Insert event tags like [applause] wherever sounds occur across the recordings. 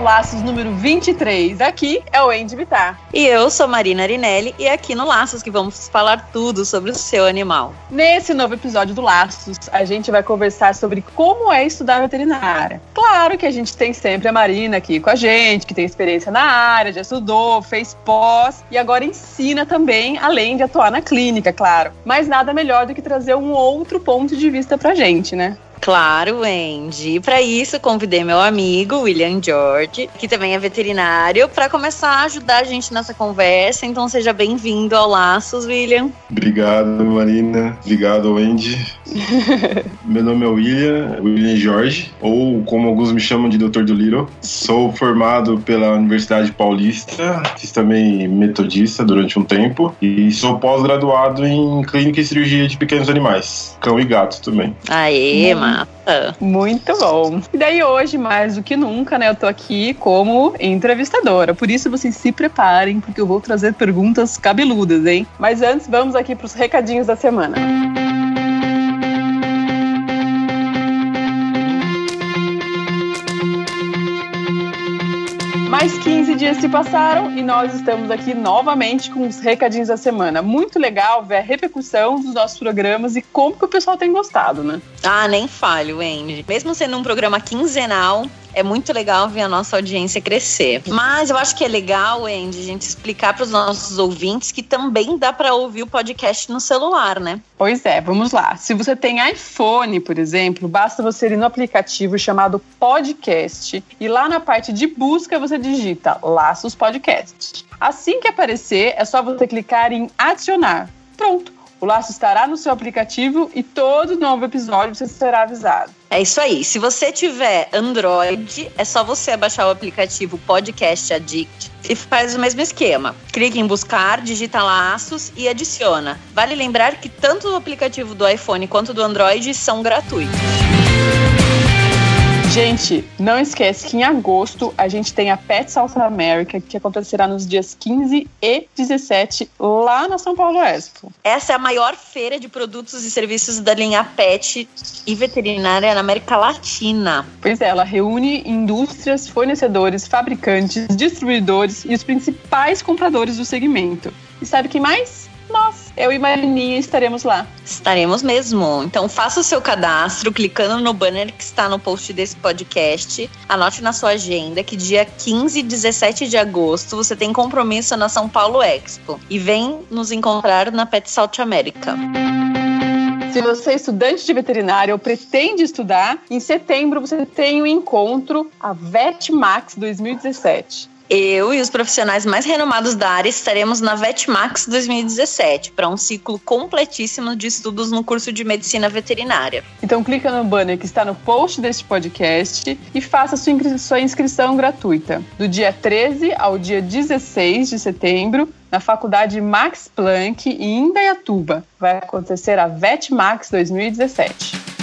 Laços número 23. Aqui é o Andy Vitar. E eu sou Marina Arinelli e aqui no Laços que vamos falar tudo sobre o seu animal. Nesse novo episódio do Laços, a gente vai conversar sobre como é estudar veterinária. Claro que a gente tem sempre a Marina aqui com a gente, que tem experiência na área, já estudou, fez pós e agora ensina também, além de atuar na clínica, claro. Mas nada melhor do que trazer um outro ponto de vista pra gente, né? Claro, Andy. Para isso, convidei meu amigo William George, que também é veterinário, para começar a ajudar a gente nessa conversa. Então, seja bem-vindo ao Laços, William. Obrigado, Marina. Obrigado, Andy. [laughs] meu nome é William, William George, ou como alguns me chamam de Dr. Dolittle. Sou formado pela Universidade Paulista, fiz também metodista durante um tempo e sou pós-graduado em clínica e cirurgia de pequenos animais, cão e gato também. Aê, mano mata. Muito bom. E daí hoje, mais do que nunca, né, eu tô aqui como entrevistadora. Por isso vocês se preparem, porque eu vou trazer perguntas cabeludas, hein? Mas antes, vamos aqui pros recadinhos da semana. Mais dias se passaram e nós estamos aqui novamente com os recadinhos da semana. Muito legal ver a repercussão dos nossos programas e como que o pessoal tem gostado, né? Ah, nem falho, Andy. Mesmo sendo um programa quinzenal, é muito legal ver a nossa audiência crescer. Mas eu acho que é legal, Andy, a gente explicar para os nossos ouvintes que também dá para ouvir o podcast no celular, né? Pois é, vamos lá. Se você tem iPhone, por exemplo, basta você ir no aplicativo chamado Podcast e lá na parte de busca você digita Laços Podcast. Assim que aparecer, é só você clicar em adicionar. Pronto o laço estará no seu aplicativo e todo novo episódio você será avisado. É isso aí. Se você tiver Android, é só você baixar o aplicativo Podcast Addict e faz o mesmo esquema. Clique em buscar, digita laços e adiciona. Vale lembrar que tanto o aplicativo do iPhone quanto do Android são gratuitos. Gente, não esquece que em agosto a gente tem a Pet South America, que acontecerá nos dias 15 e 17 lá na São Paulo Expo. Essa é a maior feira de produtos e serviços da linha Pet e veterinária na América Latina. Pois é, ela reúne indústrias, fornecedores, fabricantes, distribuidores e os principais compradores do segmento. E sabe quem mais? Eu e Marininha estaremos lá. Estaremos mesmo. Então faça o seu cadastro clicando no banner que está no post desse podcast. Anote na sua agenda que dia 15 e 17 de agosto você tem compromisso na São Paulo Expo. E vem nos encontrar na Pet South America. Se você é estudante de veterinária ou pretende estudar, em setembro você tem o encontro a VetMax 2017 eu e os profissionais mais renomados da área estaremos na VetMax 2017 para um ciclo completíssimo de estudos no curso de medicina veterinária. Então clica no banner que está no post deste podcast e faça sua, inscri sua inscrição gratuita do dia 13 ao dia 16 de setembro na Faculdade Max Planck em Indaiatuba. Vai acontecer a VetMax 2017.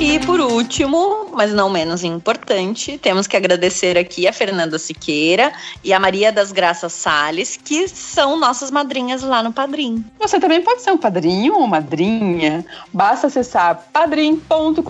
E por último, mas não menos importante, temos que agradecer aqui a Fernanda Siqueira e a Maria das Graças Sales, que são nossas madrinhas lá no Padrim. Você também pode ser um padrinho ou madrinha. Basta acessar padrim.com.br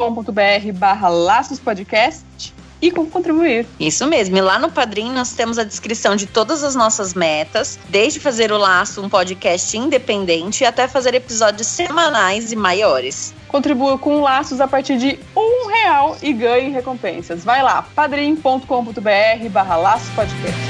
barra laços podcast e como contribuir. Isso mesmo. E lá no Padrim nós temos a descrição de todas as nossas metas, desde fazer o Laço um podcast independente até fazer episódios semanais e maiores. Contribua com laços a partir de um real e ganhe recompensas. Vai lá, padrim.com.br barra laços podcast.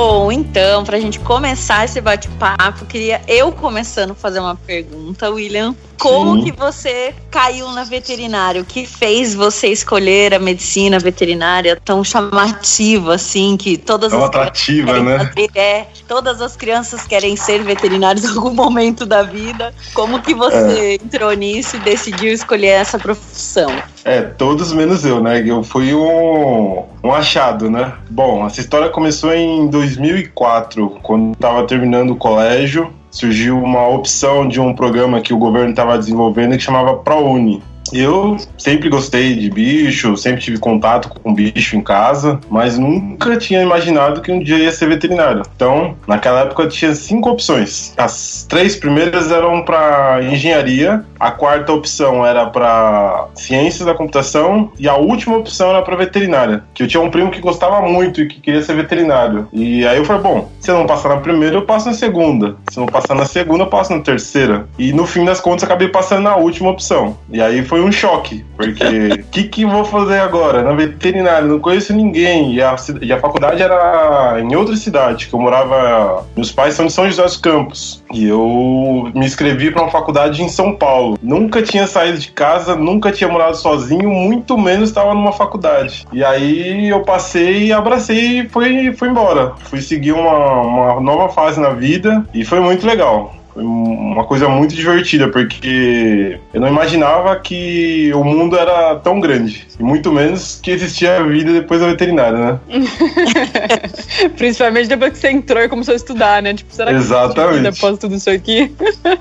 Bom, então, pra gente começar esse bate-papo, queria eu começando a fazer uma pergunta, William. Como Sim. que você caiu na veterinária? O que fez você escolher a medicina veterinária tão chamativa, assim, que todas tão as atrativa, né? Fazer, é, todas as crianças querem ser veterinários em algum momento da vida. Como que você é. entrou nisso e decidiu escolher essa profissão? É, todos menos eu, né? Eu fui um, um achado, né? Bom, essa história começou em 2004, quando estava terminando o colégio surgiu uma opção de um programa que o governo estava desenvolvendo que chamava ProUni. Eu sempre gostei de bicho, sempre tive contato com bicho em casa, mas nunca tinha imaginado que um dia ia ser veterinário. Então, naquela época tinha cinco opções. As três primeiras eram para engenharia, a quarta opção era para ciências da computação e a última opção era para veterinária. Que eu tinha um primo que gostava muito e que queria ser veterinário. E aí eu falei, bom, se eu não passar na primeira, eu passo na segunda. Se eu não passar na segunda, eu passo na terceira. E no fim das contas, acabei passando na última opção. E aí foi um choque, porque o [laughs] que, que vou fazer agora? Na veterinária, não conheço ninguém. E a, e a faculdade era em outra cidade, que eu morava. Meus pais são de São José dos Campos. E eu me inscrevi para uma faculdade em São Paulo. Nunca tinha saído de casa, nunca tinha morado sozinho, muito menos estava numa faculdade. E aí eu passei abracei e fui, fui embora. Fui seguir uma, uma nova fase na vida e foi muito legal. Foi uma coisa muito divertida, porque eu não imaginava que o mundo era tão grande. E muito menos que existia vida depois da veterinária, né? [laughs] Principalmente depois que você entrou e começou a estudar, né? Tipo, será que Exatamente. após tudo isso aqui?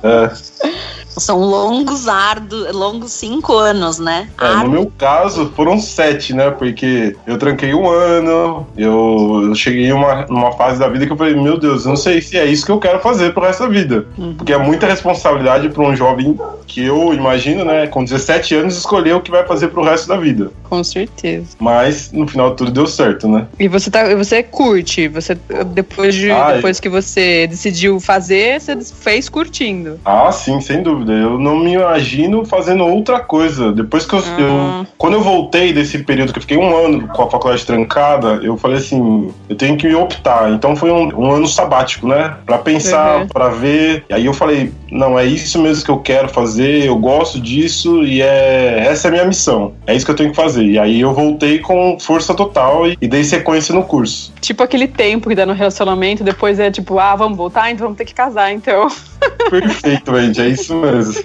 É. [laughs] São longos, árduos, longos cinco anos, né? É, no meu caso, foram sete, né? Porque eu tranquei um ano, eu, eu cheguei uma, numa fase da vida que eu falei, meu Deus, eu não sei se é isso que eu quero fazer pro resto da vida. Uhum. Porque é muita responsabilidade para um jovem que eu imagino, né, com 17 anos, escolher o que vai fazer pro resto da vida. Com certeza. Mas no final tudo deu certo, né? E você tá, você curte, você depois de ah, depois que você decidiu fazer, você fez curtindo. Ah, sim, sem dúvida. Eu não me imagino fazendo outra coisa. Depois que eu, ah. eu, Quando eu voltei desse período que eu fiquei um ano com a faculdade trancada, eu falei assim: eu tenho que optar. Então foi um, um ano sabático, né? Pra pensar, uhum. pra ver. E aí eu falei: não, é isso mesmo que eu quero fazer, eu gosto disso e é essa é a minha missão. É isso que eu tenho que fazer. E aí eu voltei com força total e, e dei sequência no curso. Tipo aquele tempo que dá no relacionamento, depois é tipo, ah, vamos voltar, então vamos ter que casar, então. [laughs] Perfeito, gente, é isso mesmo.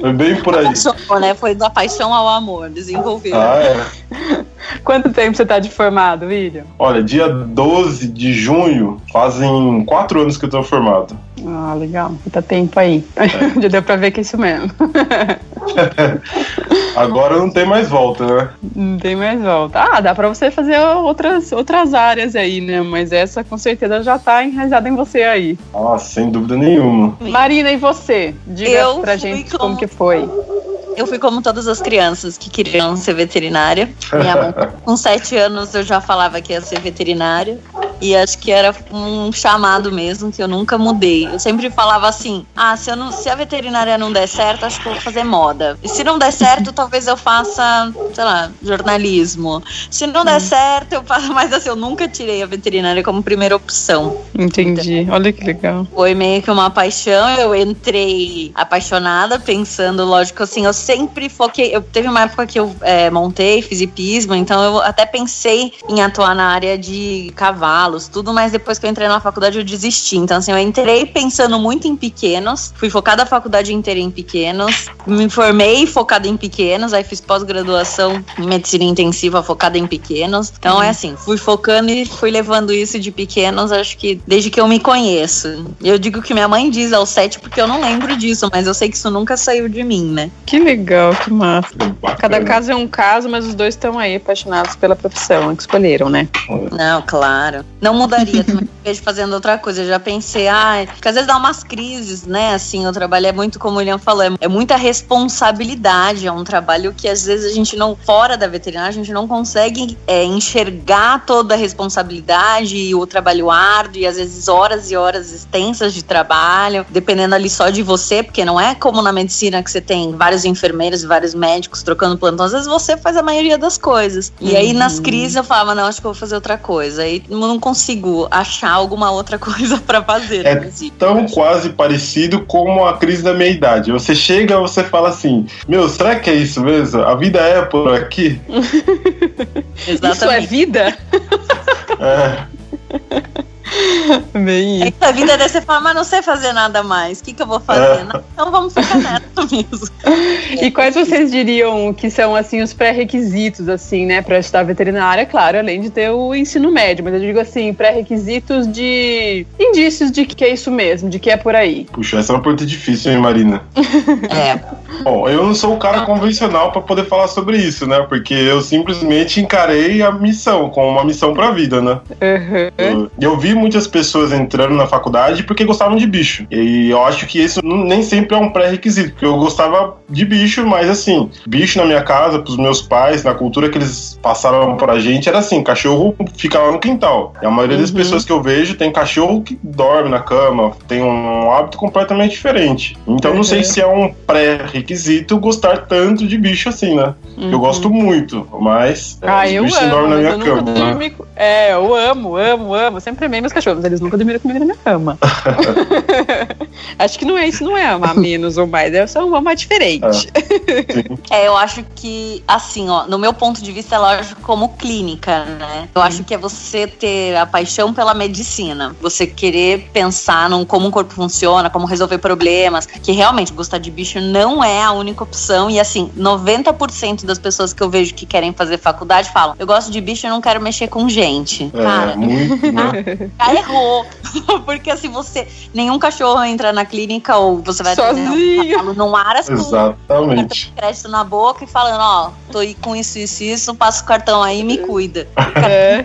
Foi bem por aí. Apaixonou, né? Foi da paixão ao amor, desenvolvido. Ah, é. Quanto tempo você está de formado, William? Olha, dia 12 de junho, fazem quatro anos que eu tô formado. Ah, legal. Tá tempo aí. É. [laughs] Já deu pra ver que é isso mesmo. [laughs] Agora não tem mais volta, né? Não tem mais volta. Ah, dá pra você fazer outras, outras áreas aí, né? Mas essa com certeza já tá enraizada em você aí. Ah, sem dúvida nenhuma. Marina, e você? Diga eu pra gente como... como que foi. Eu fui como todas as crianças que queriam ser veterinária. Minha mãe, com sete anos eu já falava que ia ser veterinária. E acho que era um chamado mesmo, que eu nunca mudei. Eu sempre falava assim: ah, se, eu não, se a veterinária não der certo, acho que eu vou fazer moda. E se não der certo, [laughs] talvez eu faça, sei lá, jornalismo. Se não der hum. certo, eu faço. Mas assim, eu nunca tirei a veterinária como primeira opção. Entendi. Então, Olha que legal. Foi meio que uma paixão. Eu entrei apaixonada, pensando, lógico, assim, eu sempre foquei. Eu teve uma época que eu é, montei, fiz hipismo, então eu até pensei em atuar na área de cavalo tudo, mas depois que eu entrei na faculdade eu desisti. Então, assim, eu entrei pensando muito em pequenos, fui focada a faculdade inteira em pequenos, me formei focada em pequenos, aí fiz pós-graduação em medicina intensiva focada em pequenos. Então, é assim, fui focando e fui levando isso de pequenos, acho que desde que eu me conheço. Eu digo que minha mãe diz aos sete porque eu não lembro disso, mas eu sei que isso nunca saiu de mim, né? Que legal, que massa. Cada caso é um caso, mas os dois estão aí apaixonados pela profissão que escolheram, né? Não, claro. Não mudaria também vejo fazendo outra coisa. Eu já pensei, ah, porque às vezes dá umas crises, né? Assim, o trabalho é muito, como o William falou, é, é muita responsabilidade. É um trabalho que às vezes a gente não, fora da veterinária, a gente não consegue é, enxergar toda a responsabilidade e o trabalho árduo, e às vezes horas e horas extensas de trabalho, dependendo ali só de você, porque não é como na medicina que você tem vários enfermeiros e vários médicos trocando plantão. Às vezes você faz a maioria das coisas. E uhum. aí nas crises eu falava, não, acho que eu vou fazer outra coisa. Aí não consigo achar alguma outra [laughs] coisa para fazer. É né? tão quase parecido como a crise da meia idade. Você chega, você fala assim, meu, será que é isso mesmo? A vida é por aqui? [laughs] Exatamente. Isso é vida? é. [laughs] [laughs] Bem é que a vida deve ser falar, mas não sei fazer nada mais. O que, que eu vou fazer? É. Então vamos ficar nessa [laughs] mesmo. E quais vocês diriam que são assim os pré-requisitos assim, né, para estudar veterinária? Claro, além de ter o ensino médio, mas eu digo assim, pré-requisitos de indícios de que é isso mesmo, de que é por aí. Puxa, essa é uma pergunta difícil, hein, Marina? [laughs] é. Bom, eu não sou o cara convencional para poder falar sobre isso, né? Porque eu simplesmente encarei a missão como uma missão para a vida, né? Uhum. Eu, eu vi muitas pessoas entrando na faculdade porque gostavam de bicho. E eu acho que isso nem sempre é um pré-requisito, porque eu gostava de bicho, mas assim, bicho na minha casa, pros meus pais, na cultura que eles passaram pra gente, era assim: cachorro fica lá no quintal. E a maioria uhum. das pessoas que eu vejo tem cachorro que dorme na cama, tem um hábito completamente diferente. Então uhum. não sei uhum. se é um pré-requisito gostar tanto de bicho assim, né? Uhum. Eu gosto muito, mas é, ah, os bichos amo, dormem na minha cama. Né? É, eu amo, amo, amo. Sempre amei meus cachorros, eles nunca dormiram comigo na minha cama. [laughs] acho que não é isso, não é amar menos ou mais, é só um amar diferente. É. [laughs] é, eu acho que, assim, ó, no meu ponto de vista, é lógico como clínica, né? Eu acho que é você ter a paixão pela medicina, você querer pensar num como o corpo funciona, como resolver problemas, que realmente gostar de bicho não é a única opção. E assim, 90% das pessoas que eu vejo que querem fazer faculdade falam: eu gosto de bicho e não quero mexer com gente. É, Cara, muito, né? [laughs] [laughs] errou. [laughs] Porque assim, você. Nenhum cachorro entra na clínica ou você vai Sozinho. um num aras Exatamente. com crédito na boca e falando, ó, tô aí com isso, isso, isso, passa o cartão aí e me cuida. É.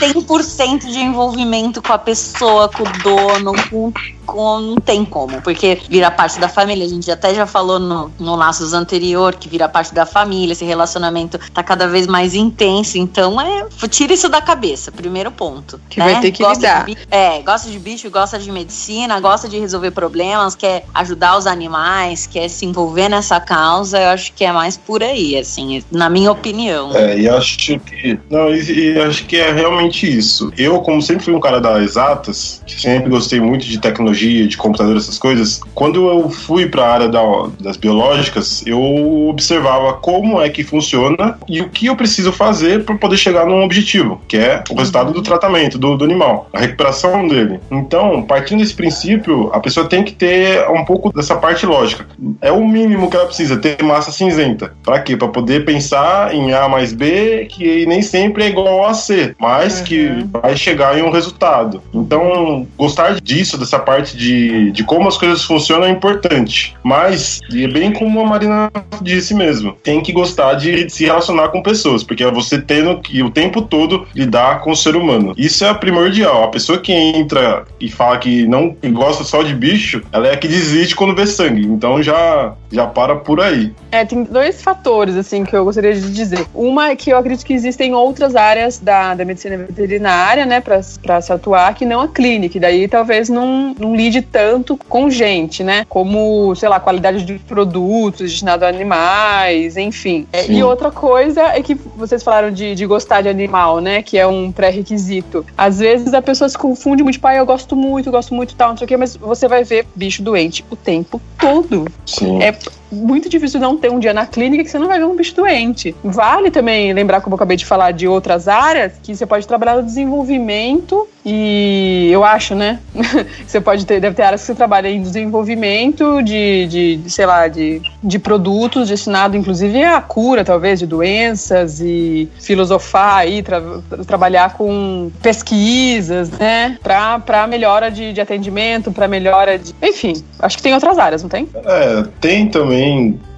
100% de envolvimento com a pessoa, com o dono, com com, não tem como, porque vira parte da família. A gente até já falou no, no Laços anterior que vira parte da família, esse relacionamento tá cada vez mais intenso. Então, é, tira isso da cabeça, primeiro ponto. Que né? vai ter que gosta lidar. De, é, gosta de bicho, gosta de medicina, gosta de resolver problemas, quer ajudar os animais, quer se envolver nessa causa. Eu acho que é mais por aí, assim, na minha opinião. É, e acho que. Não, e, e acho que é realmente isso. Eu, como sempre fui um cara das exatas, sempre gostei muito de tecnologia tecnologia, de computador, essas coisas, quando eu fui para a área da, das biológicas, eu observava como é que funciona e o que eu preciso fazer para poder chegar num objetivo, que é o resultado do tratamento do, do animal, a recuperação dele. Então, partindo desse princípio, a pessoa tem que ter um pouco dessa parte lógica. É o mínimo que ela precisa, ter massa cinzenta. Para quê? Para poder pensar em A mais B, que nem sempre é igual a C, mas uhum. que vai chegar em um resultado. Então, gostar disso, dessa parte parte de, de como as coisas funcionam é importante. Mas, e é bem como a Marina disse mesmo, tem que gostar de se relacionar com pessoas, porque é você tendo que o tempo todo lidar com o ser humano. Isso é primordial. A pessoa que entra e fala que não gosta só de bicho, ela é a que desiste quando vê sangue. Então já, já para por aí. É, tem dois fatores, assim, que eu gostaria de dizer. Uma é que eu acredito que existem outras áreas da, da medicina veterinária, né, para se atuar, que não a clínica. E daí talvez não, não lide tanto com gente, né? Como, sei lá, qualidade de produtos destinados a animais, enfim. É, e outra coisa é que vocês falaram de, de gostar de animal, né? Que é um pré-requisito. Às vezes a pessoa se confunde muito, pai, eu gosto muito, gosto muito tal, não sei o quê, mas você vai ver bicho doente o tempo todo. Sim. É muito difícil não ter um dia na clínica que você não vai ver um bicho doente. Vale também lembrar, como eu acabei de falar, de outras áreas, que você pode trabalhar no desenvolvimento e eu acho, né? [laughs] você pode ter, deve ter áreas que você trabalha em desenvolvimento de, de, de sei lá, de, de produtos destinado inclusive à cura, talvez, de doenças e filosofar aí, tra, trabalhar com pesquisas, né? Para melhora de, de atendimento, para melhora de. Enfim, acho que tem outras áreas, não tem? É, tem também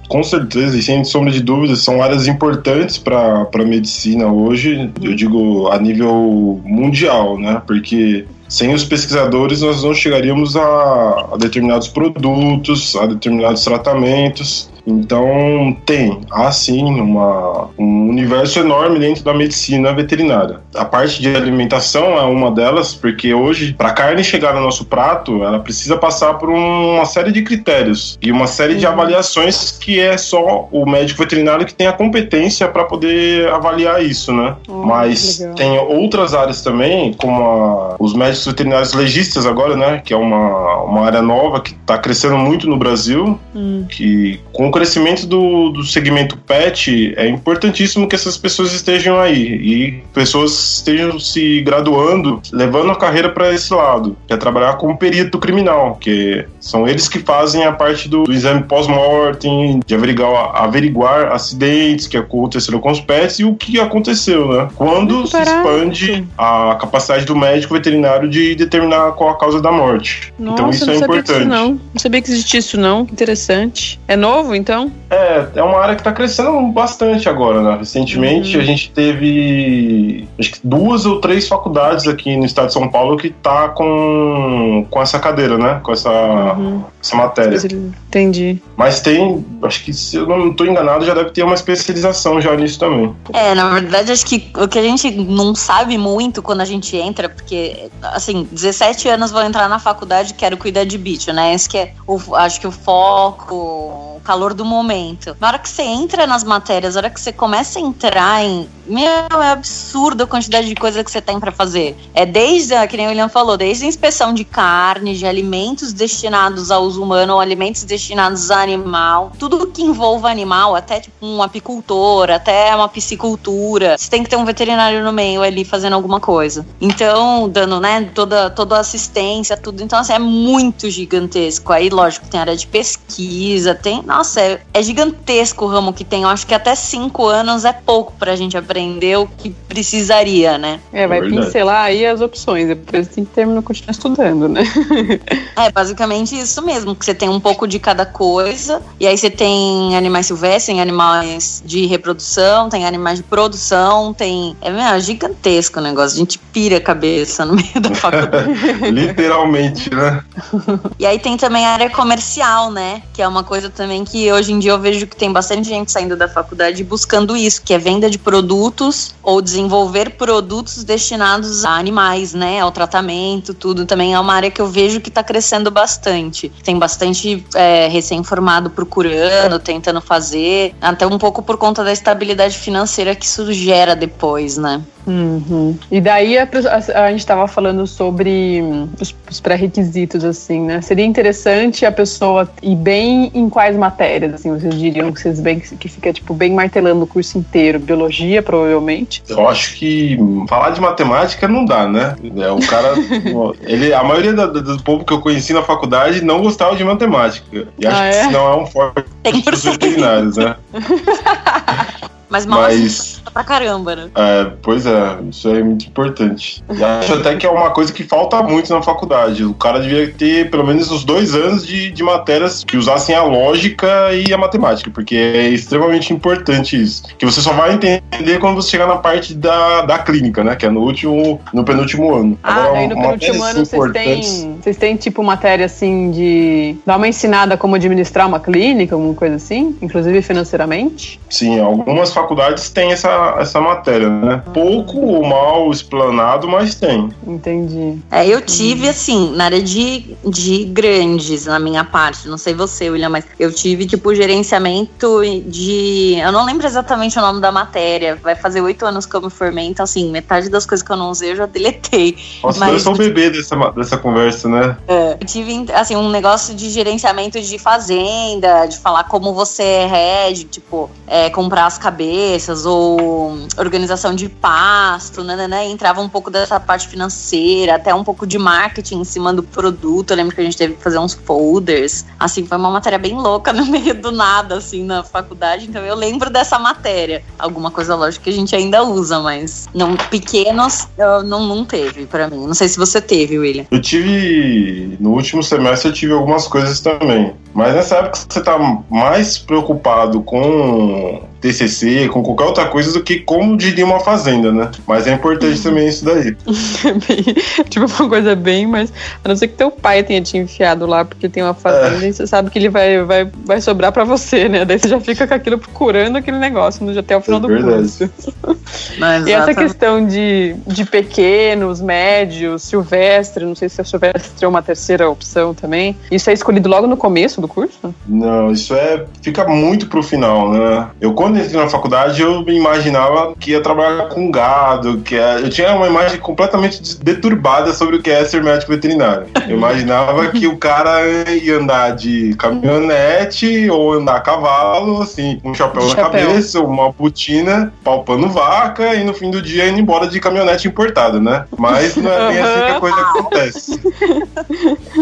com certeza, e sem sombra de dúvidas, são áreas importantes para a medicina hoje, eu digo a nível mundial, né? Porque sem os pesquisadores nós não chegaríamos a, a determinados produtos, a determinados tratamentos. Então tem, há sim uma, um universo enorme dentro da medicina veterinária. A parte de alimentação é uma delas, porque hoje, para a carne chegar no nosso prato, ela precisa passar por uma série de critérios e uma série de uhum. avaliações que é só o médico veterinário que tem a competência para poder avaliar isso, né? Mas tem outras áreas também, como a, os médicos veterinários legistas agora, né? Que é uma, uma área nova que está crescendo muito no Brasil, hum. que com o crescimento do, do segmento pet, é importantíssimo que essas pessoas estejam aí e pessoas estejam se graduando, levando a carreira para esse lado, que é trabalhar como perito criminal, que são eles que fazem a parte do, do exame pós-mortem, de averiguar, averiguar acidentes que aconteceram com os pets e o que aconteceu, né? Quando se expande a capacidade do médico veterinário de determinar qual a causa da morte. Nossa, então isso é importante. não. não sabia que existia isso não. Interessante. É novo, então? É, é uma área que está crescendo bastante agora, né? Recentemente uhum. a gente teve acho que duas ou três faculdades aqui no estado de São Paulo que tá com, com essa cadeira, né? Com essa, uhum. essa matéria. Entendi. Mas tem, acho que se eu não estou enganado, já deve ter uma especialização já nisso também. É, na verdade, acho que o que a gente não sabe muito quando a gente entra, porque, assim, 17 anos vou entrar na faculdade quero cuidar de bicho, né? Esse que é, o, acho que o foco o calor do momento. Na hora que você entra nas matérias, na hora que você começa a entrar em. Meu, é absurdo a quantidade de coisa que você tem para fazer. É desde, que nem o William falou, desde a inspeção de carne, de alimentos destinados ao uso humano ou alimentos destinados a animal. Tudo que envolva animal, até tipo um apicultor, até uma piscicultura. Você tem que ter um veterinário no meio ali fazendo alguma coisa. Então, dando, né, toda, toda assistência, tudo. Então, assim, é muito gigantesco. Aí, lógico, tem área de pesquisa, tem nossa, é, é, gigantesco o ramo que tem. Eu acho que até cinco anos é pouco pra gente aprender o que precisaria, né? É, vai é pincelar aí as opções. Depois tem que terminar, continuar estudando, né? [laughs] é, basicamente isso mesmo. Que você tem um pouco de cada coisa. E aí você tem animais silvestres, animais de reprodução, tem animais de produção, tem. É, meu, é gigantesco o negócio. A gente pira a cabeça no meio da [laughs] faculdade. Literalmente, né? e aí tem também a área comercial, né? Que é uma coisa também que hoje em dia eu vejo que tem bastante gente saindo da faculdade buscando isso, que é venda de produtos ou desenvolver produtos destinados a animais, né? Ao tratamento, tudo. Também é uma área que eu vejo que está crescendo bastante. Tem bastante é, recém-formado procurando, tentando fazer, até um pouco por conta da estabilidade financeira que isso gera depois, né? Uhum. E daí a, a, a gente estava falando sobre os, os pré-requisitos, assim, né? Seria interessante a pessoa ir bem em quais matérias, assim, vocês diriam que vocês bem que fica tipo bem martelando o curso inteiro, biologia provavelmente. Eu acho que falar de matemática não dá, né? É, o cara, [laughs] ele, a maioria do, do, povo que eu conheci na faculdade não gostava de matemática. E acho ah, é? que não é um forte dos veterinários, né? [laughs] Mas mal Mas, pra caramba, né? É, pois é, isso é muito importante. E acho até que é uma coisa que falta muito na faculdade. O cara devia ter pelo menos uns dois anos de, de matérias que usassem a lógica e a matemática, porque é extremamente importante isso. Que você só vai entender quando você chegar na parte da, da clínica, né? Que é no último, no penúltimo ano. Ah, Agora, aí no penúltimo ano vocês têm, vocês têm tipo matéria assim de dar uma ensinada como administrar uma clínica, alguma coisa assim, inclusive financeiramente? Sim, algumas faculdades têm essa, essa matéria, né? Pouco ou mal explanado, mas tem. Entendi. É, eu tive, assim, na área de, de grandes, na minha parte, não sei você, William, mas eu tive, tipo, gerenciamento de. Eu não lembro exatamente o nome da matéria. Vai fazer oito anos que eu me formei, então, assim, metade das coisas que eu não usei eu já deletei. Nossa, mas, eu sou o bebê dessa, dessa conversa, né? É, eu tive, assim, um negócio de gerenciamento de fazenda, de falar como você rege, tipo, é, comprar as cabeças cabeças ou organização de pasto, né, né, né, entrava um pouco dessa parte financeira, até um pouco de marketing em cima do produto. Eu lembro que a gente teve que fazer uns folders. Assim, foi uma matéria bem louca [laughs] no meio do nada, assim, na faculdade. Então eu lembro dessa matéria. Alguma coisa, lógico, que a gente ainda usa, mas não pequenos não, não teve para mim. Não sei se você teve, William. Eu tive. No último semestre eu tive algumas coisas também. Mas nessa época você tá mais preocupado com TCC, com qualquer outra coisa do que como diria uma fazenda, né? Mas é importante uhum. também isso daí. [laughs] tipo, uma coisa bem, mas a não ser que teu pai tenha te enfiado lá porque tem uma fazenda é. e você sabe que ele vai, vai, vai sobrar para você, né? Daí você já fica com aquilo procurando aquele negócio até o final é do curso. Mas, [laughs] e essa questão de, de pequenos, médios, silvestre, não sei se a silvestre é uma terceira opção também. Isso é escolhido logo no começo do curso? Não, isso é fica muito pro final, né? Eu quando entrei na faculdade eu me imaginava que ia trabalhar com gado, que é, eu tinha uma imagem completamente deturbada sobre o que é ser médico veterinário. Eu imaginava que o cara ia andar de caminhonete ou andar a cavalo, assim, com um chapéu, chapéu. na cabeça, uma botina, palpando vaca e no fim do dia indo embora de caminhonete importada, né? Mas não é bem assim que a coisa acontece.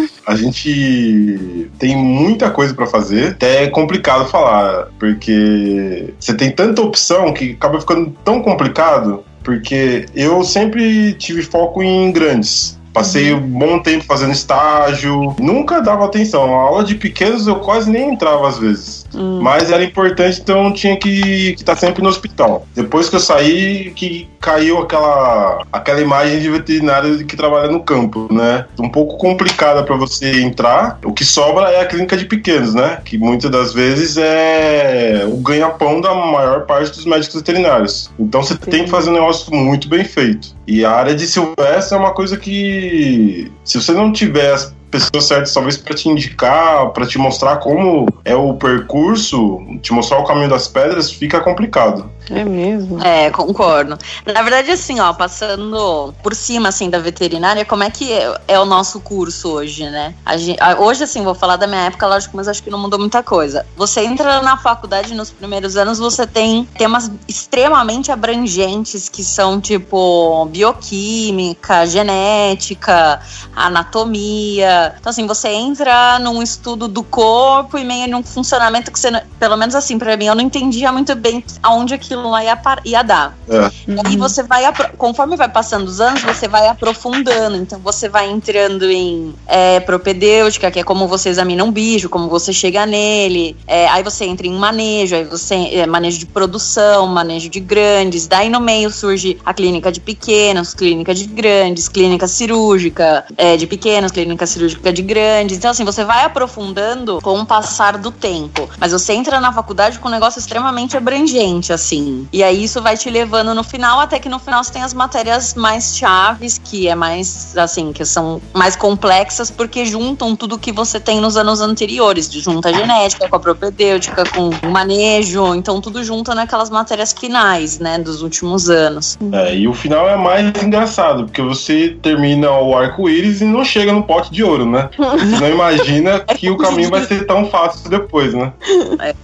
[laughs] A gente tem muita coisa para fazer, até é complicado falar, porque você tem tanta opção que acaba ficando tão complicado, porque eu sempre tive foco em grandes. Passei um bom tempo fazendo estágio, nunca dava atenção. A aula de pequenos eu quase nem entrava às vezes. Hum. Mas era importante, então tinha que estar tá sempre no hospital. Depois que eu saí, que caiu aquela, aquela imagem de veterinário que trabalha no campo, né? Um pouco complicada para você entrar. O que sobra é a clínica de pequenos, né? Que muitas das vezes é o ganha-pão da maior parte dos médicos veterinários. Então você Sim. tem que fazer um negócio muito bem feito. E a área de silvestre é uma coisa que, se você não tiver as pessoas certas, talvez para te indicar, para te mostrar como é o percurso, te mostrar o caminho das pedras, fica complicado. É mesmo? É, concordo. Na verdade, assim, ó, passando por cima, assim, da veterinária, como é que é, é o nosso curso hoje, né? Gente, hoje, assim, vou falar da minha época, lógico, mas acho que não mudou muita coisa. Você entra na faculdade nos primeiros anos, você tem temas extremamente abrangentes, que são, tipo, bioquímica, genética, anatomia. Então, assim, você entra num estudo do corpo e meio num funcionamento que você, pelo menos assim, para mim, eu não entendia muito bem aonde aquilo aquilo lá ia, ia dar. É. E você vai, conforme vai passando os anos, você vai aprofundando. Então você vai entrando em é, propedêutica, que é como você examina um bicho, como você chega nele. É, aí você entra em manejo, aí você é, manejo de produção, manejo de grandes. Daí no meio surge a clínica de pequenos, clínica de grandes, clínica cirúrgica é, de pequenos, clínica cirúrgica de grandes. Então assim, você vai aprofundando com o passar do tempo. Mas você entra na faculdade com um negócio extremamente abrangente, assim. E aí isso vai te levando no final, até que no final você tem as matérias mais chaves, que é mais, assim, que são mais complexas, porque juntam tudo que você tem nos anos anteriores. Junta a genética com a propedêutica, com o manejo, então tudo junta naquelas matérias finais, né, dos últimos anos. É, e o final é mais engraçado, porque você termina o arco-íris e não chega no pote de ouro, né? Você não imagina [laughs] que o caminho vai ser tão fácil depois, né? É.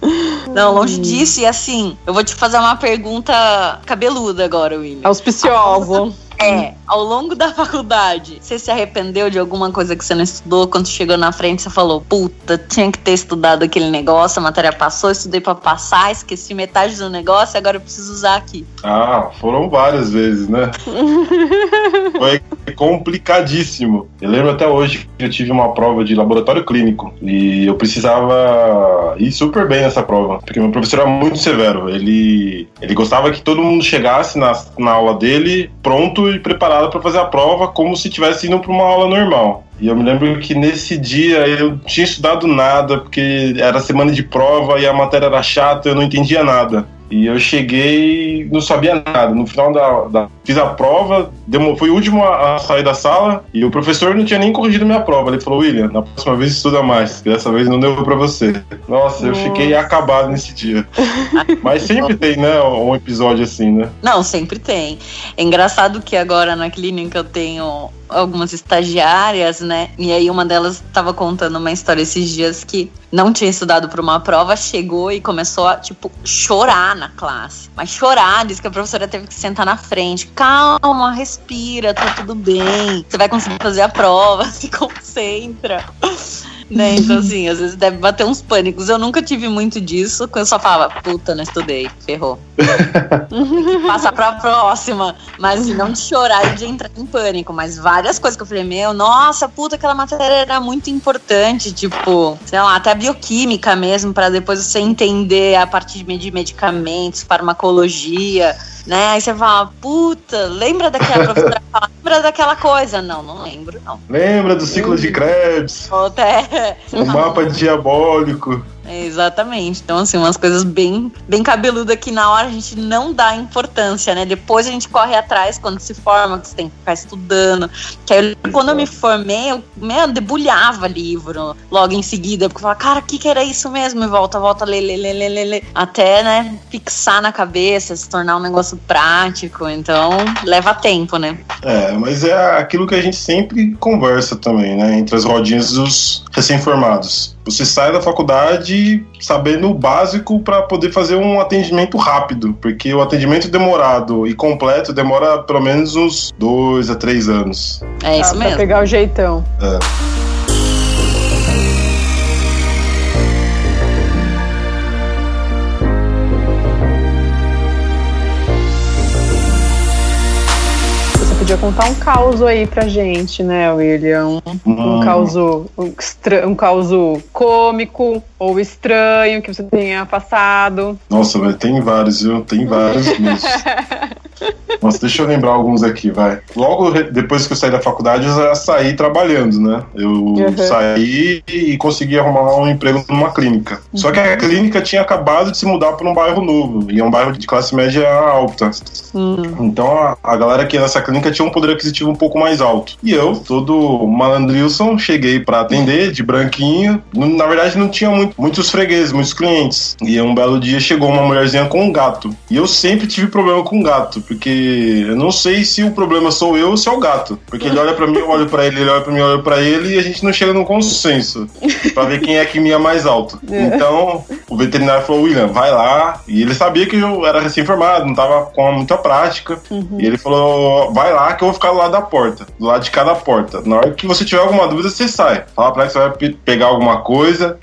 Não, longe disso, e assim, eu vou te fazer uma pergunta cabeluda agora, William. Auspicioso. É, ao longo da faculdade, você se arrependeu de alguma coisa que você não estudou? Quando chegou na frente, você falou: puta, tinha que ter estudado aquele negócio, a matéria passou, estudei para passar, esqueci metade do negócio, agora eu preciso usar aqui. Ah, foram várias vezes, né? [laughs] Foi complicadíssimo. Eu lembro até hoje que eu tive uma prova de laboratório clínico e eu precisava ir super bem nessa prova, porque meu professor era muito severo. Ele, ele gostava que todo mundo chegasse na, na aula dele pronto e preparado para fazer a prova como se estivesse indo para uma aula normal. E eu me lembro que nesse dia eu tinha estudado nada, porque era semana de prova e a matéria era chata, eu não entendia nada. E eu cheguei não sabia nada. No final da. da fiz a prova, fui o último a, sair da sala e o professor não tinha nem corrigido minha prova. Ele falou: William, na próxima vez estuda mais, dessa vez não deu pra você. Nossa, Nossa. eu fiquei acabado nesse dia. Mas sempre tem, né, um episódio assim, né? Não, sempre tem. É engraçado que agora na clínica eu tenho algumas estagiárias, né? E aí uma delas estava contando uma história esses dias que não tinha estudado para uma prova, chegou e começou a, tipo, chorar na classe. Mas chorar, disse que a professora teve que sentar na frente. Calma, respira, tá tudo bem. Você vai conseguir fazer a prova, [laughs] se concentra. né? Então, assim, às vezes deve bater uns pânicos. Eu nunca tive muito disso, quando eu só falava, puta, não estudei, ferrou. [laughs] Passa pra próxima. Mas não de chorar e de entrar em pânico, mas várias coisas que eu falei, meu, nossa, puta, aquela matéria era muito importante, tipo, sei lá, até bioquímica mesmo, para depois você entender a partir de medicamentos, farmacologia né? Aí você fala, puta, lembra daquela professora fala, lembra daquela coisa? Não, não lembro, não. Lembra do ciclo de Krebs? É. O mapa diabólico. Exatamente. Então, assim, umas coisas bem, bem cabeludas que na hora a gente não dá importância, né? Depois a gente corre atrás quando se forma, que você tem que ficar estudando. Que aí, quando eu me formei, eu meu, debulhava livro logo em seguida, porque eu falava, cara, o que, que era isso mesmo? E volta, volta, lê, lê, lê, lê, lê, lê. Até, né, fixar na cabeça, se tornar um negócio prático. Então, leva tempo, né? É, mas é aquilo que a gente sempre conversa também, né? Entre as rodinhas dos recém-formados. Você sai da faculdade sabendo o básico para poder fazer um atendimento rápido, porque o atendimento demorado e completo demora pelo menos uns dois a três anos. É isso ah, mesmo. Pra pegar o jeitão. É. podia contar um caos aí pra gente, né, William? Um, um caos um, um caos cômico ou estranho que você tenha passado. Nossa, mas tem vários, viu? Tem vários [laughs] mesmo. Nossa, deixa eu lembrar alguns aqui, vai. Logo depois que eu saí da faculdade, eu já saí trabalhando, né? Eu uhum. saí e consegui arrumar um emprego numa clínica. Uhum. Só que a clínica tinha acabado de se mudar para um bairro novo, e é um bairro de classe média alta. Uhum. Então a, a galera que ia nessa clínica tinha um poder aquisitivo um pouco mais alto. E eu, todo malandrilson, cheguei para atender de branquinho. Na verdade, não tinha muito, muitos fregueses, muitos clientes. E um belo dia chegou uma mulherzinha com um gato. E eu sempre tive problema com gato, porque eu não sei se o problema sou eu ou se é o gato. Porque ele olha para mim, eu olho para ele, ele olha para mim, eu olho para ele e a gente não chega num consenso para ver quem é que mia mais alto. É. Então, o veterinário falou: William, vai lá. E ele sabia que eu era recém-formado, não tava com muita prática. Uhum. E ele falou: vai lá que eu vou ficar do lado da porta, do lado de cada porta. Na hora que você tiver alguma dúvida, você sai. Fala pra ele que você vai pegar alguma coisa.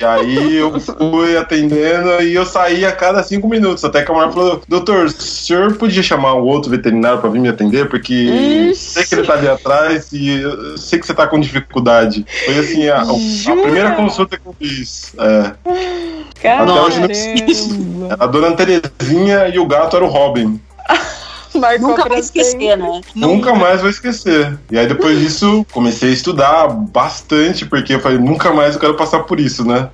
e aí eu fui atendendo e eu saí a cada cinco minutos. Até que a mulher falou: Doutor, o senhor podia chamar o outro veterinário pra vir me atender? Porque eu sei que ele tá ali atrás e sei que você tá com dificuldade. Foi assim, a, a primeira consulta que eu fiz. É. Caramba. Até hoje não... A dona Terezinha e o gato era o Robin. [laughs] Marcou Nunca vai esquecer, né? Nunca mais vou esquecer. E aí depois disso comecei a estudar bastante, porque eu falei, nunca mais eu quero passar por isso, né?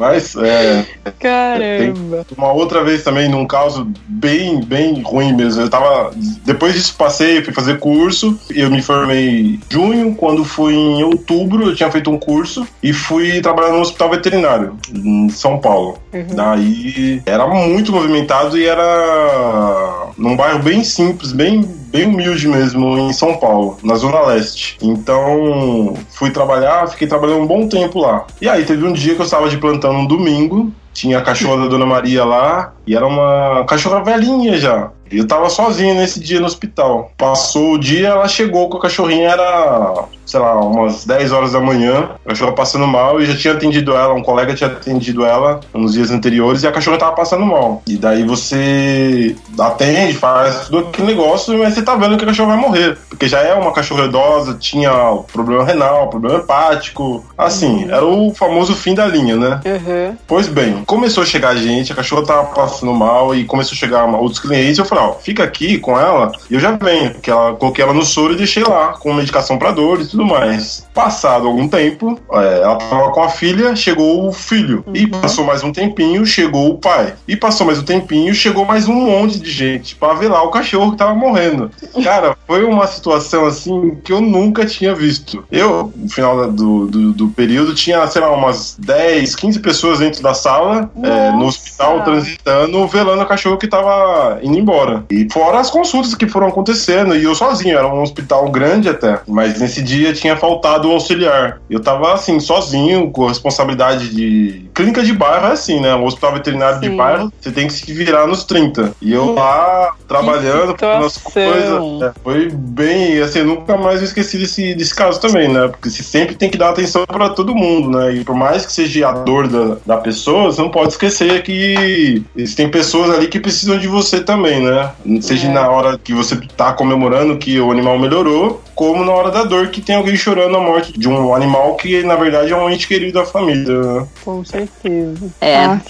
Mas é. Caramba! Uma outra vez também, num caso bem, bem ruim mesmo. Eu tava. Depois disso, passei, fui fazer curso. Eu me formei em junho. Quando fui em outubro, eu tinha feito um curso e fui trabalhar no hospital veterinário em São Paulo. Uhum. Daí era muito movimentado e era num bairro bem simples, bem bem humilde mesmo em São Paulo, na Zona Leste. Então, fui trabalhar, fiquei trabalhando um bom tempo lá. E aí, teve um dia que eu estava de plantão um domingo, tinha a cachorra da Dona Maria lá, e era uma cachorra velhinha já. Eu tava sozinho nesse dia no hospital. Passou o dia, ela chegou com a cachorrinha, era, sei lá, umas 10 horas da manhã. A cachorra passando mal e já tinha atendido ela, um colega tinha atendido ela nos dias anteriores e a cachorra tava passando mal. E daí você atende, faz tudo aquele negócio, mas você tá vendo que a cachorra vai morrer. Porque já é uma cachorra idosa, tinha problema renal, problema hepático. Assim, uhum. era o famoso fim da linha, né? Uhum. Pois bem, começou a chegar gente, a cachorra tava passando mal e começou a chegar outros clientes. Eu falei, ó, fica aqui com ela e eu já venho. Porque ela coloquei ela no soro e deixei lá, com medicação para dor e tudo mais. Passado algum tempo, é, ela tava com a filha, chegou o filho. Uhum. E passou mais um tempinho, chegou o pai. E passou mais um tempinho, chegou mais um monte de gente para ver lá o cachorro que tava morrendo. Cara, foi uma situação assim que eu nunca tinha visto. Eu, no final do, do, do período, tinha, sei lá, umas 10, 15 pessoas dentro da sala, é, no hospital, transitando, velando o cachorro que tava indo embora. E fora as consultas que foram acontecendo, e eu sozinho, era um hospital grande até. Mas nesse dia dia tinha faltado um auxiliar. Eu tava assim, sozinho, com responsabilidade de. Clínica de bairro é assim, né? O hospital veterinário Sim. de bairro, você tem que se virar nos 30. E eu lá, trabalhando, fazendo as coisas. É, foi bem. Assim, eu nunca mais esqueci desse, desse caso também, né? Porque você sempre tem que dar atenção para todo mundo, né? E por mais que seja a dor da, da pessoa, você não pode esquecer que tem pessoas ali que precisam de você também, né? Seja é. na hora que você tá comemorando que o animal melhorou, como na hora da dor que tem alguém chorando a morte de um animal que na verdade é um ente querido da família. Né? Com certeza. É, ah,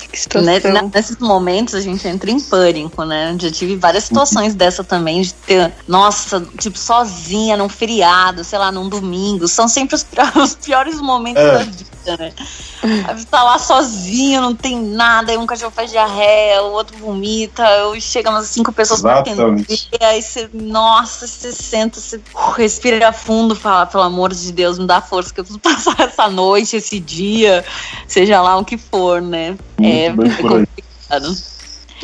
nesses momentos a gente entra em pânico, né? Já tive várias situações dessa também, de ter, nossa, tipo, sozinha num feriado, sei lá, num domingo. São sempre os, [laughs] os piores momentos é. da vida, né? Tá lá sozinho, não tem nada, aí um cachorro faz diarreia, o outro vomita, eu chego umas cinco pessoas Exatamente. pra atender, aí você, nossa, você senta, você respira fundo, fala, pelo amor de Deus, me dá força que eu preciso [laughs] passar essa noite, esse dia, seja lá o que for, né? Muito é, é complicado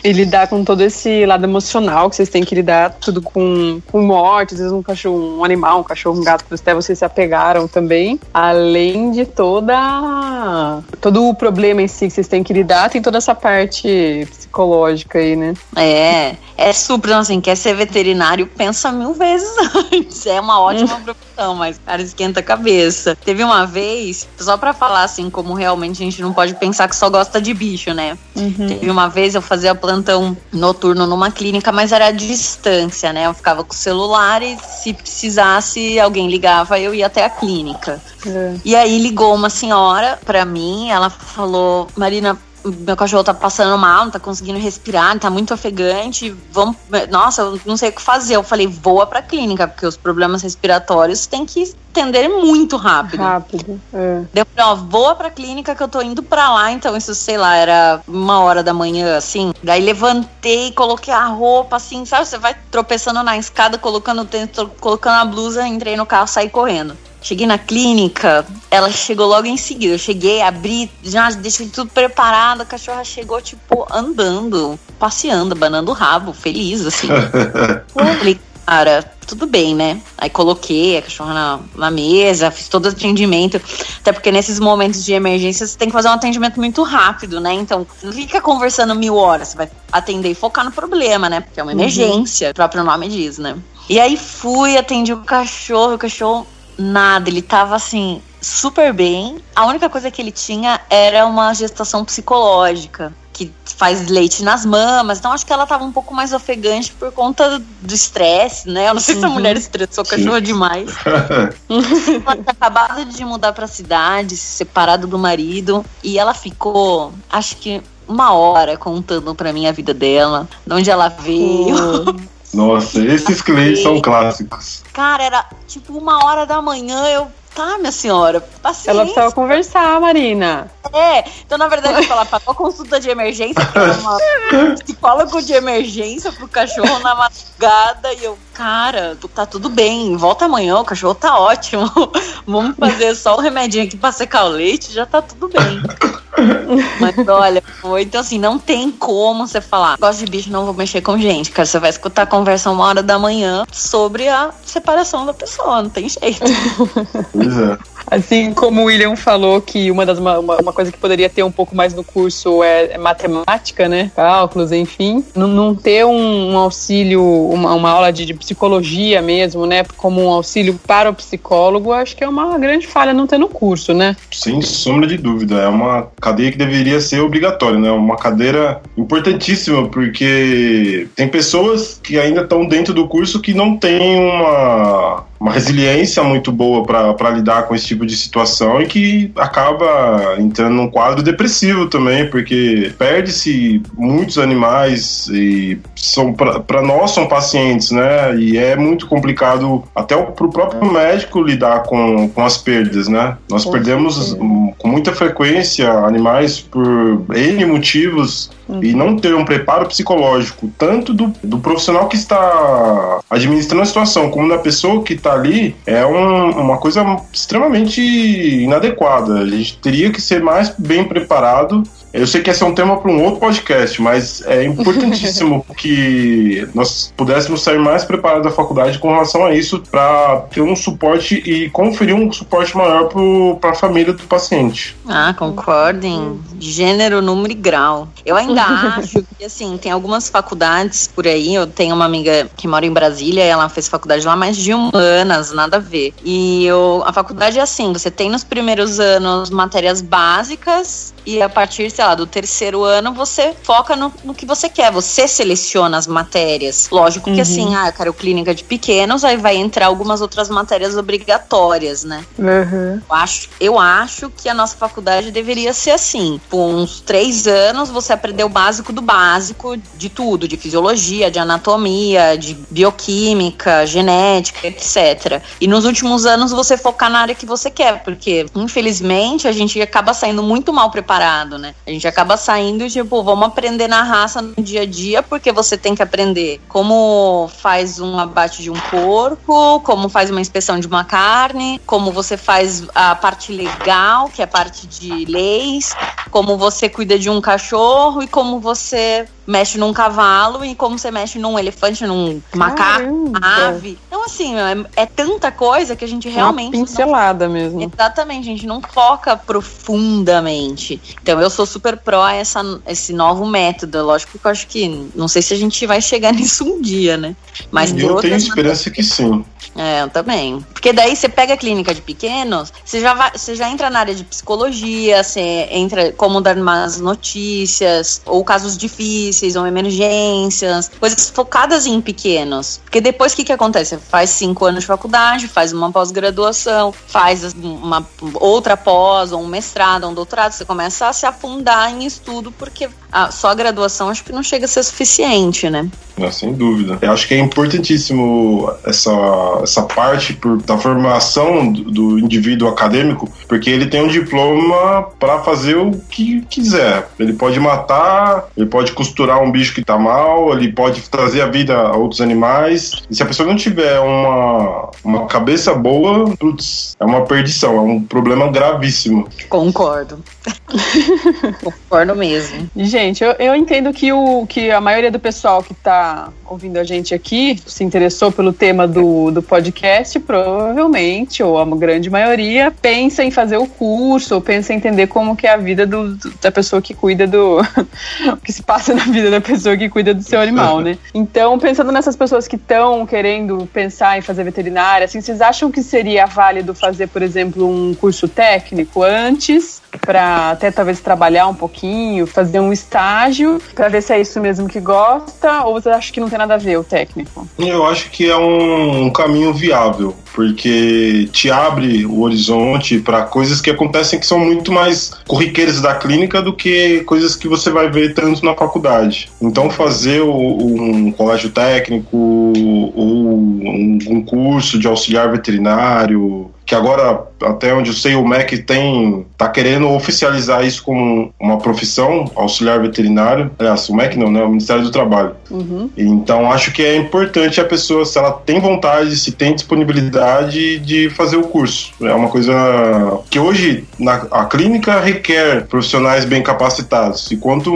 e lidar com todo esse lado emocional que vocês têm que lidar tudo com, com morte, às vezes um cachorro, um animal, um cachorro, um gato, até vocês se apegaram também. Além de toda todo o problema em si que vocês têm que lidar, tem toda essa parte psicológica aí, né? É, é super assim, quer ser veterinário, pensa mil vezes [laughs] antes. É uma ótima [laughs] profissão, mas cara, esquenta a cabeça. Teve uma vez, só para falar assim, como realmente a gente não pode pensar que só gosta de bicho, né? Uhum. Teve uma vez eu fazia plano plantão noturno numa clínica, mas era à distância, né? Eu ficava com o celular e se precisasse, alguém ligava, eu ia até a clínica. É. E aí ligou uma senhora pra mim, ela falou: Marina, meu cachorro tá passando mal, não tá conseguindo respirar, tá muito ofegante. Vamos, nossa, eu não sei o que fazer. Eu falei, voa pra clínica, porque os problemas respiratórios têm que entender muito rápido. Rápido. É. Deu ó, voa pra clínica que eu tô indo pra lá. Então, isso, sei lá, era uma hora da manhã, assim. Daí levantei, coloquei a roupa, assim, sabe? Você vai tropeçando na escada, colocando o tênis, colocando a blusa, entrei no carro, saí correndo. Cheguei na clínica, ela chegou logo em seguida. Eu cheguei, abri, já deixei tudo preparado. A cachorra chegou, tipo, andando, passeando, banando o rabo, feliz, assim. [laughs] eu falei, cara, tudo bem, né? Aí coloquei a cachorra na, na, mesa, fiz todo o atendimento. Até porque nesses momentos de emergência você tem que fazer um atendimento muito rápido, né? Então, não fica conversando mil horas, você vai atender e focar no problema, né? Porque é uma uhum. emergência, uhum. o próprio nome diz, né? E aí fui, atendi o cachorro, o cachorro nada, ele tava assim, super bem. A única coisa que ele tinha era uma gestação psicológica, que faz leite nas mamas. Então acho que ela tava um pouco mais ofegante por conta do estresse, né? Eu não sei uhum. se a uhum. mulher estressou o cachorro demais. [laughs] ela tinha acabado de mudar pra cidade, se separado do marido, e ela ficou, acho que uma hora contando pra mim a vida dela, de onde ela veio. [laughs] Nossa, esses clientes são clássicos. Cara, era tipo uma hora da manhã, eu. Tá, minha senhora, paciência. Ela precisava conversar, Marina. É, então na verdade eu falar, pagou consulta de emergência, que era uma [laughs] psicólogo de emergência pro cachorro na madrugada, e eu, cara, tá tudo bem, volta amanhã, o cachorro tá ótimo. [laughs] Vamos fazer só o remedinho aqui pra secar o leite, já tá tudo bem. Mas olha, foi. Então, assim, não tem como você falar, gosto de bicho, não vou mexer com gente. Cara, você vai escutar a conversa uma hora da manhã sobre a separação da pessoa, não tem jeito. [laughs] Pois é. Assim como o William falou que uma das uma, uma coisa que poderia ter um pouco mais no curso é, é matemática, né? Cálculos, enfim. Não, não ter um, um auxílio, uma, uma aula de, de, psicologia mesmo, né? Como um auxílio para o psicólogo, acho que é uma grande falha não ter no curso, né? Sem sombra de dúvida. É uma cadeia que deveria ser obrigatória, né? Uma cadeira importantíssima, porque tem pessoas que ainda estão dentro do curso que não têm uma uma resiliência muito boa para lidar com esse tipo de situação e que acaba entrando num quadro depressivo também, porque perde-se muitos animais e são para nós são pacientes, né? E é muito complicado até para o próprio médico lidar com, com as perdas, né? Nós perdemos com muita frequência animais por N motivos uhum. e não ter um preparo psicológico tanto do, do profissional que está administrando a situação como da pessoa que está ali é um, uma coisa extremamente inadequada. A gente teria que ser mais bem preparado Eu sei que esse é um tema para um outro podcast, mas é importantíssimo [laughs] que nós pudéssemos sair mais preparados da faculdade com relação a isso para ter um suporte e conferir um suporte maior para a família do paciente. Ah, concordo em gênero, número e grau. Eu ainda [laughs] acho que, assim, tem algumas faculdades por aí. Eu tenho uma amiga que mora em Brasília, ela fez faculdade lá mais de humanas, nada a ver. E eu, a faculdade é assim: você tem nos primeiros anos matérias básicas e a partir, sei lá, do terceiro ano você foca no, no que você quer, você seleciona as matérias. Lógico que assim, ah, eu quero clínica de pequenos, aí vai entrar algumas outras matérias obrigatórias, né? Uhum. Eu acho, eu acho que a nossa faculdade deveria ser assim. Por uns três anos você aprendeu o básico do básico de tudo, de fisiologia, de anatomia, de bioquímica, genética, etc. E nos últimos anos você focar na área que você quer, porque infelizmente a gente acaba saindo muito mal preparado preparado, né? A gente acaba saindo, tipo, vamos aprender na raça no dia a dia, porque você tem que aprender como faz um abate de um porco, como faz uma inspeção de uma carne, como você faz a parte legal, que é a parte de leis, como você cuida de um cachorro e como você mexe num cavalo e como você mexe num elefante, num macaco, ave. Então, assim, é, é, tanta coisa que a gente realmente. Uma pincelada não... mesmo. Exatamente, a gente não foca profundamente. Então, eu sou super pró essa, esse novo método. Lógico que eu acho que. Não sei se a gente vai chegar [laughs] nisso um dia, né? Mas eu tenho esperança que sim. É, eu também. Porque daí você pega a clínica de pequenos, você já, vai, você já entra na área de psicologia, você entra como dar umas notícias, ou casos difíceis, ou emergências, coisas focadas em pequenos. Porque depois o que, que acontece? Você faz cinco anos de faculdade, faz uma pós-graduação, faz uma outra pós, ou um mestrado, ou um doutorado, você começa a se afundar em estudo, porque a, só a graduação acho que não chega a ser suficiente, né? Não, sem dúvida. Eu acho que é importantíssimo essa, essa parte por, da formação do, do indivíduo acadêmico, porque ele tem um diploma para fazer o que quiser. Ele pode matar, ele pode costurar um bicho que tá mal, ele pode trazer a vida a outros animais. E se a pessoa não tiver uma, uma cabeça boa, putz, é uma perdição, é um problema gravíssimo. Concordo. [laughs] Concordo mesmo. Gente, eu, eu entendo que, o, que a maioria do pessoal que está ouvindo a gente aqui se interessou pelo tema do, do podcast, provavelmente, ou a grande maioria, pensa em fazer o curso, ou pensa em entender como que é a vida do, da pessoa que cuida do. o [laughs] que se passa na vida da pessoa que cuida do seu animal, né? Então, pensando nessas pessoas que estão querendo pensar em fazer veterinária, assim, vocês acham que seria válido fazer, por exemplo, um curso técnico antes? Para até talvez trabalhar um pouquinho, fazer um estágio, para ver se é isso mesmo que gosta, ou você acha que não tem nada a ver o técnico? Eu acho que é um, caminho viável, porque te abre o horizonte para coisas que acontecem que são muito mais corriqueiras da clínica do que coisas que você vai ver tanto na faculdade. Então, fazer um colégio técnico ou um curso de auxiliar veterinário que agora, até onde eu sei, o MEC tem tá querendo oficializar isso como uma profissão, auxiliar veterinário. Aliás, o MEC não, né? O Ministério do Trabalho. Uhum. Então, acho que é importante a pessoa, se ela tem vontade, se tem disponibilidade de fazer o curso. É uma coisa que hoje na, a clínica requer profissionais bem capacitados. E quanto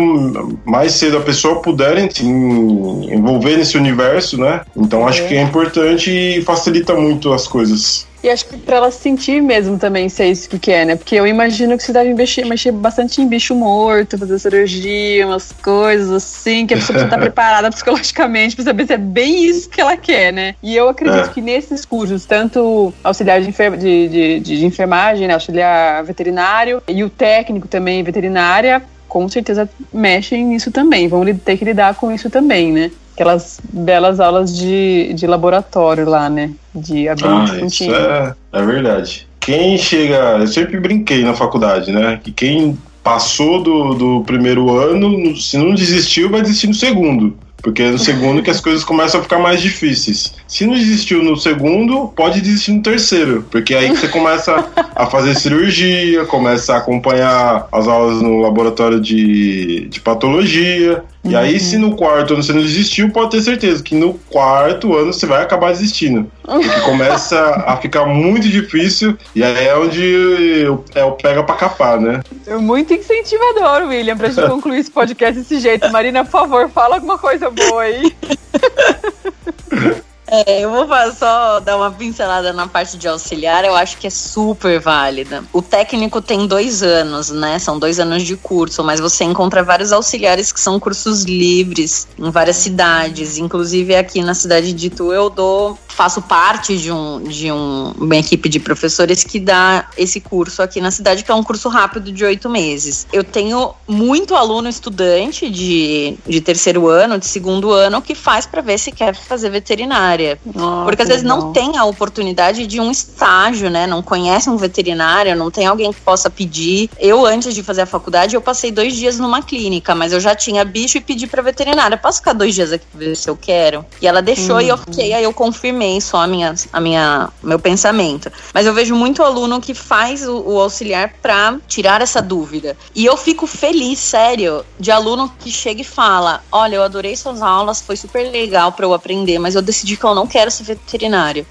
mais cedo a pessoa puder se envolver nesse universo, né? Então, acho é. que é importante e facilita muito as coisas. E acho que pra ela sentir mesmo também se é isso que quer, né? Porque eu imagino que você deve mexer, mexer bastante em bicho morto, fazer cirurgia, umas coisas assim, que a pessoa precisa estar [laughs] preparada psicologicamente pra saber se é bem isso que ela quer, né? E eu acredito é. que nesses cursos, tanto auxiliar de, enfer de, de, de, enfermagem, né, auxiliar veterinário, e o técnico também veterinária, com certeza mexem nisso também, vão ter que lidar com isso também, né? Aquelas belas aulas de, de laboratório lá, né? De abrir ah, isso é, é verdade. Quem chega. Eu sempre brinquei na faculdade, né? Que quem passou do, do primeiro ano, se não desistiu, vai desistir no segundo. Porque é no segundo que as coisas começam a ficar mais difíceis. Se não desistiu no segundo, pode desistir no terceiro. Porque aí que você começa a fazer cirurgia, começa a acompanhar as aulas no laboratório de, de patologia. E aí, se no quarto ano você não desistiu, pode ter certeza que no quarto ano você vai acabar desistindo. Porque começa a ficar muito difícil e aí é onde é o pega pra capar, né? É muito incentivador, William, pra gente [laughs] concluir esse podcast desse jeito. Marina, por favor, fala alguma coisa boa aí. [laughs] É, eu vou só dar uma pincelada na parte de auxiliar, eu acho que é super válida. O técnico tem dois anos, né? São dois anos de curso, mas você encontra vários auxiliares que são cursos livres em várias cidades. Inclusive aqui na cidade de Itu eu dou faço parte de, um, de um, uma equipe de professores que dá esse curso aqui na cidade, que é um curso rápido de oito meses. Eu tenho muito aluno estudante de, de terceiro ano, de segundo ano, que faz para ver se quer fazer veterinária. Oh, Porque às vezes legal. não tem a oportunidade de um estágio, né? Não conhece um veterinário, não tem alguém que possa pedir. Eu, antes de fazer a faculdade, eu passei dois dias numa clínica, mas eu já tinha bicho e pedi pra veterinária. Posso ficar dois dias aqui pra ver se eu quero? E ela deixou uhum. e eu fiquei, aí eu confirmei só a minha, a minha, meu pensamento. Mas eu vejo muito aluno que faz o, o auxiliar para tirar essa dúvida. E eu fico feliz, sério, de aluno que chega e fala: Olha, eu adorei suas aulas, foi super legal para eu aprender, mas eu decidi que eu não quero ser veterinário.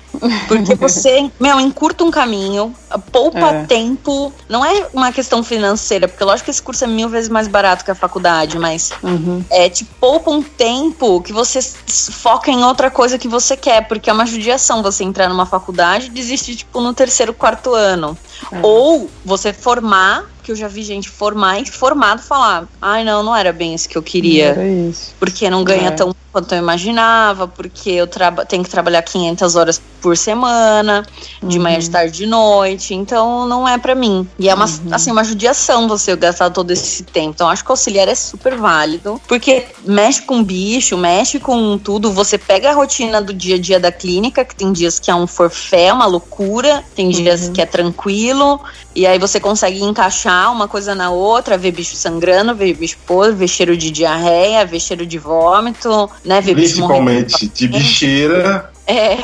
Porque [laughs] você, meu, encurta um caminho, poupa é. tempo. Não é uma questão financeira, porque lógico que esse curso é mil vezes mais barato que a faculdade, mas uhum. é te poupa um tempo que você foca em outra coisa que você quer, porque é uma judiação você entrar numa faculdade e desistir, tipo, no terceiro, quarto ano. É. Ou você formar que eu já vi gente formar e formado falar: ai, não, não era bem isso que eu queria. Não porque não ganha é. tão quanto eu imaginava, porque eu tenho que trabalhar 500 horas por semana, de uhum. manhã, de tarde, de noite, então não é para mim. E é uma, uhum. assim, uma judiação você gastar todo esse tempo. Então acho que o auxiliar é super válido, porque mexe com bicho, mexe com tudo, você pega a rotina do dia a dia da clínica, que tem dias que é um forfé, uma loucura, tem dias uhum. que é tranquilo, e aí você consegue encaixar uma coisa na outra, ver bicho sangrando, ver bicho podre, ver cheiro de diarreia, ver cheiro de vômito, né? Ver Principalmente de bicheira. É.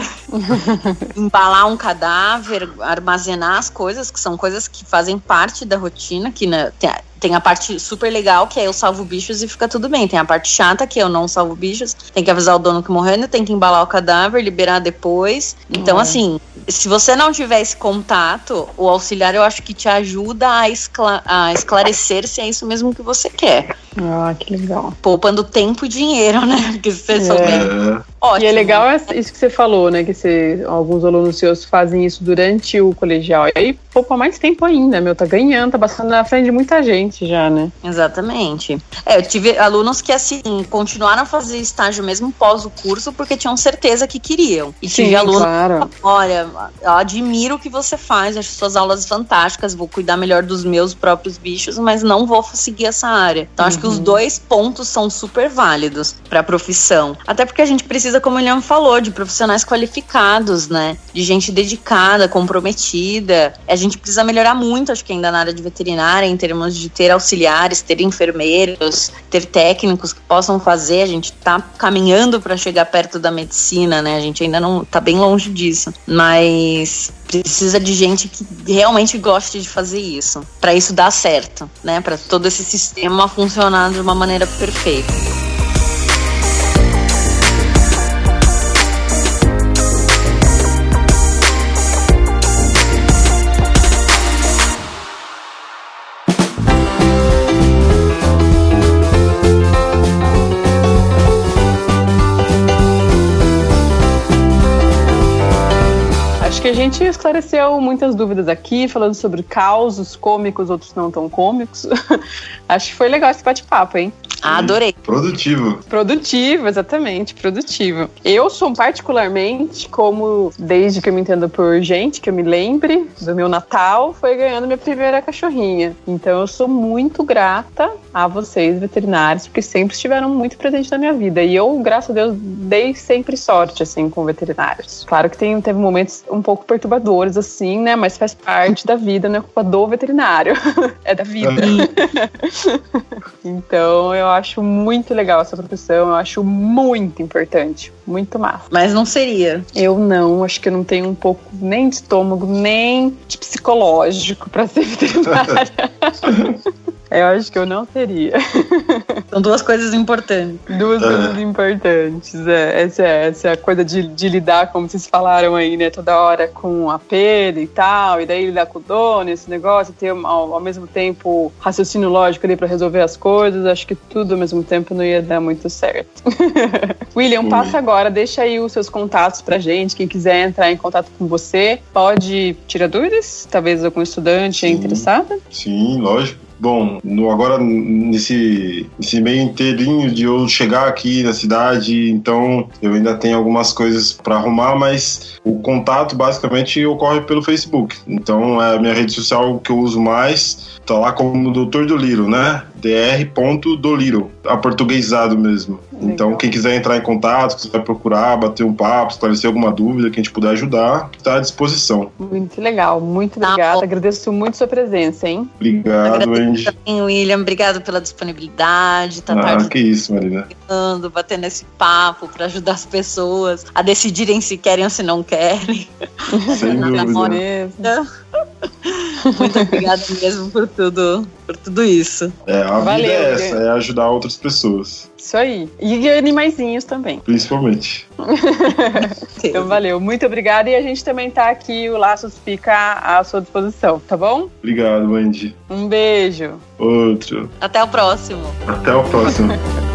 [laughs] Embalar um cadáver, armazenar as coisas, que são coisas que fazem parte da rotina, que né, tem, tem a parte super legal, que é eu salvo bichos e fica tudo bem. Tem a parte chata, que é eu não salvo bichos. Tem que avisar o dono que morreu, tem que embalar o cadáver, liberar depois. Então, uhum. assim, se você não tiver esse contato, o auxiliar eu acho que te ajuda a, escla a esclarecer se é isso mesmo que você quer. Ah, que legal. Poupando tempo e dinheiro, né? [laughs] Porque se você é. souber. Ótimo. E é legal isso que você falou, né? Que você, alguns alunos seus fazem isso durante o colegial. E aí poupa mais tempo ainda, meu. Tá ganhando, tá passando na frente de muita gente já, né? Exatamente. É, eu tive alunos que, assim, continuaram a fazer estágio mesmo pós o curso porque tinham certeza que queriam. E Sim, tive alunos claro. olha, eu admiro o que você faz, acho suas aulas fantásticas, vou cuidar melhor dos meus próprios bichos, mas não vou seguir essa área. Então, uhum. acho que os uhum. dois pontos são super válidos para a profissão. Até porque a gente precisa, como o William falou, de profissionais qualificados, né? De gente dedicada, comprometida. A gente precisa melhorar muito, acho que ainda na área de veterinária, em termos de ter auxiliares, ter enfermeiros, ter técnicos que possam fazer. A gente tá caminhando para chegar perto da medicina, né? A gente ainda não tá bem longe disso. Mas precisa de gente que realmente goste de fazer isso, para isso dar certo, né? Para todo esse sistema funcionar de uma maneira perfeita. Gente esclareceu muitas dúvidas aqui, falando sobre causos cômicos, outros não tão cômicos. [laughs] Acho que foi legal esse bate-papo, hein? Ah, adorei. Produtivo. Produtivo, exatamente, produtivo. Eu sou particularmente, como desde que eu me entendo por gente, que eu me lembre do meu Natal, foi ganhando minha primeira cachorrinha. Então eu sou muito grata a vocês, veterinários, porque sempre estiveram muito presentes na minha vida. E eu, graças a Deus, dei sempre sorte, assim, com veterinários. Claro que tem, teve momentos um pouco perturbadores, assim, né? Mas faz parte da vida, não é culpa do veterinário. [laughs] é da vida. [laughs] então eu acho muito legal essa profissão, eu acho muito importante, muito massa. Mas não seria. Eu não, acho que eu não tenho um pouco nem de estômago, nem de psicológico para ser [laughs] veterinária. Eu acho que eu não teria. [laughs] São duas coisas importantes. Duas é. coisas importantes. É. Essa, é, essa é coisa de, de, lidar, como vocês falaram aí, né? Toda hora com a perda e tal, e daí lidar com o dono, esse negócio, ter ao, ao mesmo tempo raciocínio lógico ali para resolver as coisas. Acho que tudo ao mesmo tempo não ia dar muito certo. [laughs] William, passa agora, deixa aí os seus contatos pra gente. Quem quiser entrar em contato com você, pode tirar dúvidas? Talvez algum estudante é interessado? Sim, lógico. Bom, no, agora nesse, nesse meio inteirinho de eu chegar aqui na cidade, então eu ainda tenho algumas coisas para arrumar, mas o contato basicamente ocorre pelo Facebook. Então é a minha rede social que eu uso mais, tá lá como Doutor do Liro, né? dr.doliro, aportuguesado mesmo. Legal. Então, quem quiser entrar em contato, quiser procurar, bater um papo, esclarecer alguma dúvida que a gente puder ajudar, está à disposição. Muito legal, muito tá obrigada. Agradeço muito sua presença, hein? Obrigado, Andy. Também, William, obrigado pela disponibilidade. Tá ah, tarde que isso, Marina. Batendo esse papo para ajudar as pessoas a decidirem se querem ou se não querem. Sem [laughs] dúvida. Muito obrigada mesmo por tudo, por tudo isso. É, a Valeu, vida é essa, é ajudar outras pessoas. Isso aí. E animaizinhos também. [laughs] Principalmente. então, valeu. Muito obrigada. E a gente também tá aqui, o Laços fica à sua disposição, tá bom? Obrigado, Andy. Um beijo. Outro. Até o próximo. Até o próximo. [laughs]